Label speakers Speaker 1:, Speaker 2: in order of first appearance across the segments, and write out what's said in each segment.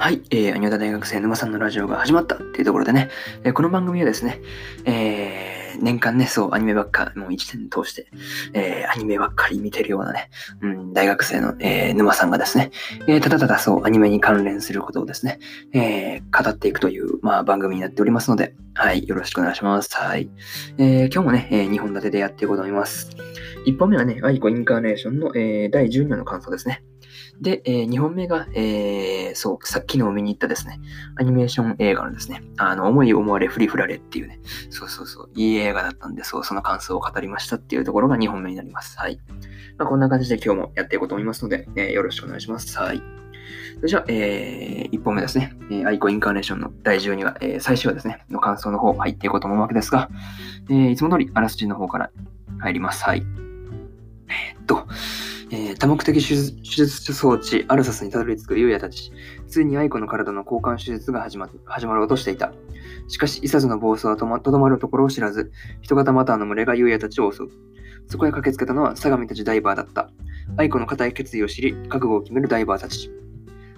Speaker 1: はい、えー、アニオタ大学生沼さんのラジオが始まったっていうところでね、えー、この番組はですね、えー、年間ね、そう、アニメばっか、もう1年通して、えー、アニメばっかり見てるようなね、うん、大学生の、えー、沼さんがですね、えー、ただただそう、アニメに関連することをですね、えー、語っていくという、まあ、番組になっておりますので、はい、よろしくお願いします。はい。えー、今日もね、えー、2本立てでやっていこうと思います。1本目はね、アイコインカーネーションの、えー、第12話の感想ですね。で、えー、2本目が、えー、そう、さっきの見に行ったですね、アニメーション映画のですね、あの、思い思われフリフラレっていうね、そうそうそう、いい映画だったんで、そう、その感想を語りましたっていうところが2本目になります。はい。まあ、こんな感じで今日もやっていこうと思いますので、えー、よろしくお願いします。はい。それじゃあ、えー、1本目ですね、えー、アイコインカーネーションの第12話、えー、最終話ですね、の感想の方入っていこうと思うわけですが、えー、いつも通りあらすじの方から入ります。はい。えー、っと、多目的手術装置アルサスにたどり着くユウヤたち。ついに愛子の体の交換手術が始ま始まろうとしていた。しかし、イサズの暴走はとどまるところを知らず、人型マターの群れがユウヤたちを襲う。そこへ駆けつけたのは相模たちダイバーだった。愛子の固い決意を知り、覚悟を決めるダイバーたち。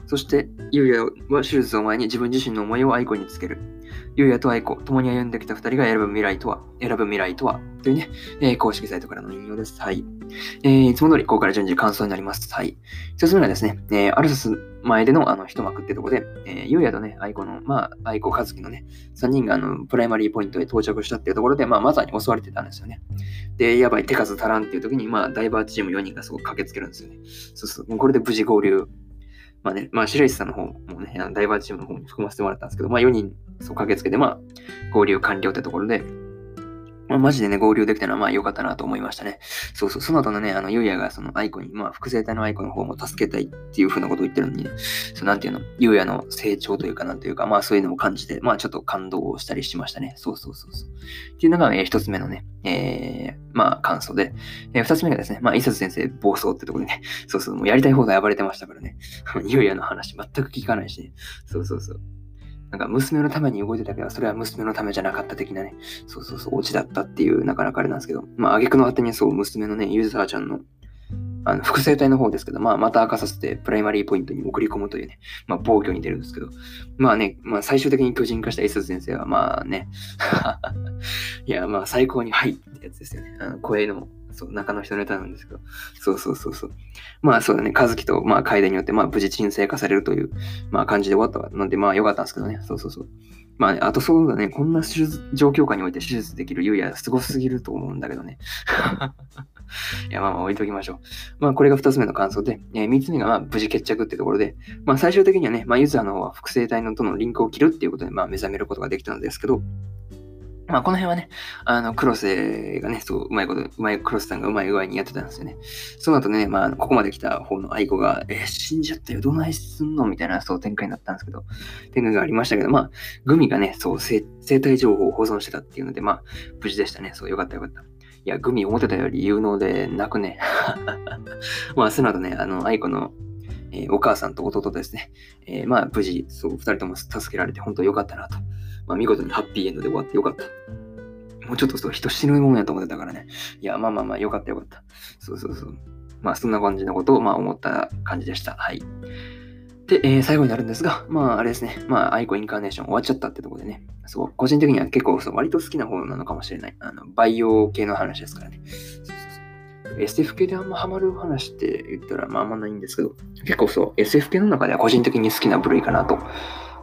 Speaker 1: そして、ユウヤは手術を前に自分自身の思いを愛子につける。ゆうやと愛子、共に歩んできた二人が選ぶ未来とは、選ぶ未来とは、というね、えー、公式サイトからの引用です。はい。えー、いつも通り、ここから順次感想になります。はい。一つ目はですね、えー、アルサス前でのあの一幕ってとこで、えー、ゆうやとね、愛子の、まあ、愛子和樹のね、三人があの、プライマリーポイントへ到着したっていうところで、まあ、まさに襲われてたんですよね。で、やばい、手数足らんっていう時に、まあ、ダイバーチーム4人がすごく駆けつけるんですよね。そうそう。これで無事合流まあね、まあ白石さんの方もね、ダイバーチームの方に含ませてもらったんですけど、まあ4人そう駆けつけて、まあ合流完了ってところで、まあ、マジでね、合流できたのはまあ良かったなと思いましたね。そうそう、その後のね、あの、ゆうやがそのアイコに、まあ、複製体のアイコの方も助けたいっていう風なことを言ってるのにね、そう、なんていうの、ゆうやの成長というかなんというか、まあそういうのも感じて、まあちょっと感動をしたりしましたね。そうそうそうそう。っていうのが、えー、一つ目のね、えー、まあ感想で、えー、二つ目がですね、まあ、伊佐先生暴走ってところでね、そうそう、もうやりたい放題暴れてましたからね、ゆうやの話全く聞かないしね、そうそうそう。なんか娘のために動いてたけど、それは娘のためじゃなかった的なね、そうそうそう、オチだったっていう、なかなかあれなんですけど、まあ、挙句の果てにそう、娘のね、ユーザーちゃんの、あの、複製体の方ですけど、まあ、また明かさせて、プライマリーポイントに送り込むというね、まあ、暴挙に出るんですけど、まあね、まあ、最終的に巨人化したエス先生は、まあね、いや、まあ、最高に、はいってやつですよね。あの声のそう、中の人ネタなんですけど、そうそうそうそう。まあそうだね、和樹と、まあ、楓によって、まあ、無事鎮静化されるという、まあ、感じで終わったので、まあ、良かったんですけどね、そうそうそう。まあね、あとそうだね、こんな手術状況下において手術できる優也、すごすぎると思うんだけどね。いや、まあまあ置いときましょう。まあこれが二つ目の感想で、えー、三つ目がまあ無事決着ってところで、まあ最終的にはね、まあユーザーの方は複製体のとのリンクを切るっていうことで、まあ目覚めることができたのですけど、まあ、この辺はね、あの、クロスがね、そう、うまいこと、うまい、クロスさんがうまい具合にやってたんですよね。その後ね、まあ、ここまで来た方の愛子が、えー、死んじゃったよ、どないすんの？みたいな、そう、展開になったんですけど、展開がありましたけど、まあ、グミがね、そう、生体情報を保存してたっていうので、まあ、無事でしたね。そう、よかったよかった。いや、グミ思ってたより有能で泣くね。まあ、その後ね、あの、愛子の、えー、お母さんと弟ですね。えー、まあ、無事、そう、二人とも助けられて、本当良かったなと。まあ、見事にハッピーエンドで終わってよかった。もうちょっとそう人死ぬもんやと思ってたからね。いや、まあまあまあ、よかったよかった。そうそうそう。まあ、そんな感じのことを、まあ、思った感じでした。はい。で、えー、最後になるんですが、まあ、あれですね。まあ、アイコインカーネーション終わっちゃったってとこでね。そう、個人的には結構、そう割と好きな方なのかもしれない。あの、バイオ系の話ですからね。SF 系であんまハマる話って言ったら、まあ、あんまないんですけど、結構そう、SF 系の中では個人的に好きな部類かなと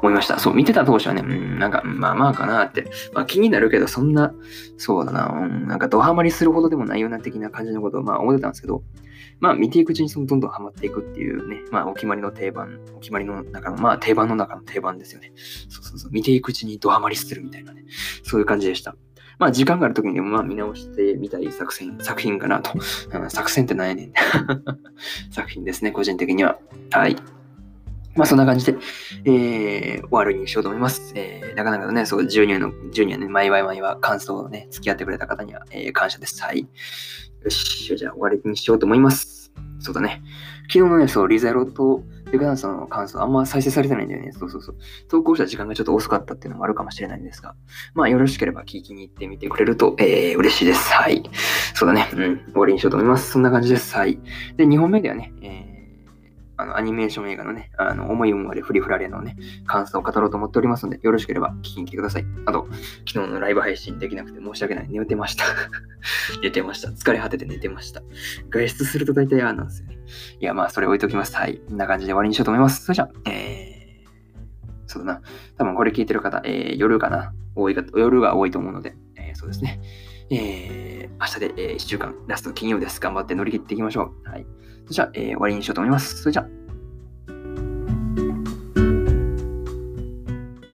Speaker 1: 思いました。そう、見てた当初はね、うん、なんか、まあまあかなって、まあ気になるけど、そんな、そうだな、うん、なんかドハマりするほどでもないような的な感じのことをまあ思ってたんですけど、まあ見ていくうちにそのどんどんハマっていくっていうね、まあお決まりの定番、お決まりの中の、まあ定番の中の定番ですよね。そうそうそう、見ていくうちにドハマりするみたいなね、そういう感じでした。まあ時間がある時にまあ見直してみたい作戦、作品かなと。作戦って何やねん。作品ですね、個人的には。はい。まあそんな感じで、えー、終わりにしようと思います。えー、なかなかね、そう、ジュニアの、ジュニアね、毎毎毎は感想をね、付き合ってくれた方には、えー、感謝です。はい。よし、じゃあ終わりにしようと思います。そうだね。昨日のね、そう、リゼロとデクダンスの感想あんま再生されてないんだよね。そうそうそう。投稿した時間がちょっと遅かったっていうのもあるかもしれないんですが、まあよろしければ聞きに行ってみてくれると、えー、嬉しいです。はい。そうだね。うん。終わりにしようと思います。そんな感じです。はい。で、2本目ではね、えーあの、アニメーション映画のね、あの、思い思いでフリフラレのね、感想を語ろうと思っておりますので、よろしければ聞きに来てください。あと、昨日のライブ配信できなくて申し訳ない。寝てました。寝てました。疲れ果てて寝てました。外出すると大体ああなんですよね。いや、まあ、それ置いときます。はい。こんな感じで終わりにしようと思います。それじゃあ、えー、そうだな。多分これ聞いてる方、えー、夜かな。多いか、夜が多いと思うので、えー、そうですね。えー、明日で、えー、1週間、ラスト金曜です。頑張って乗り切っていきましょう。はい。じゃあ、えー、終わりにしようと思います。それじゃあ、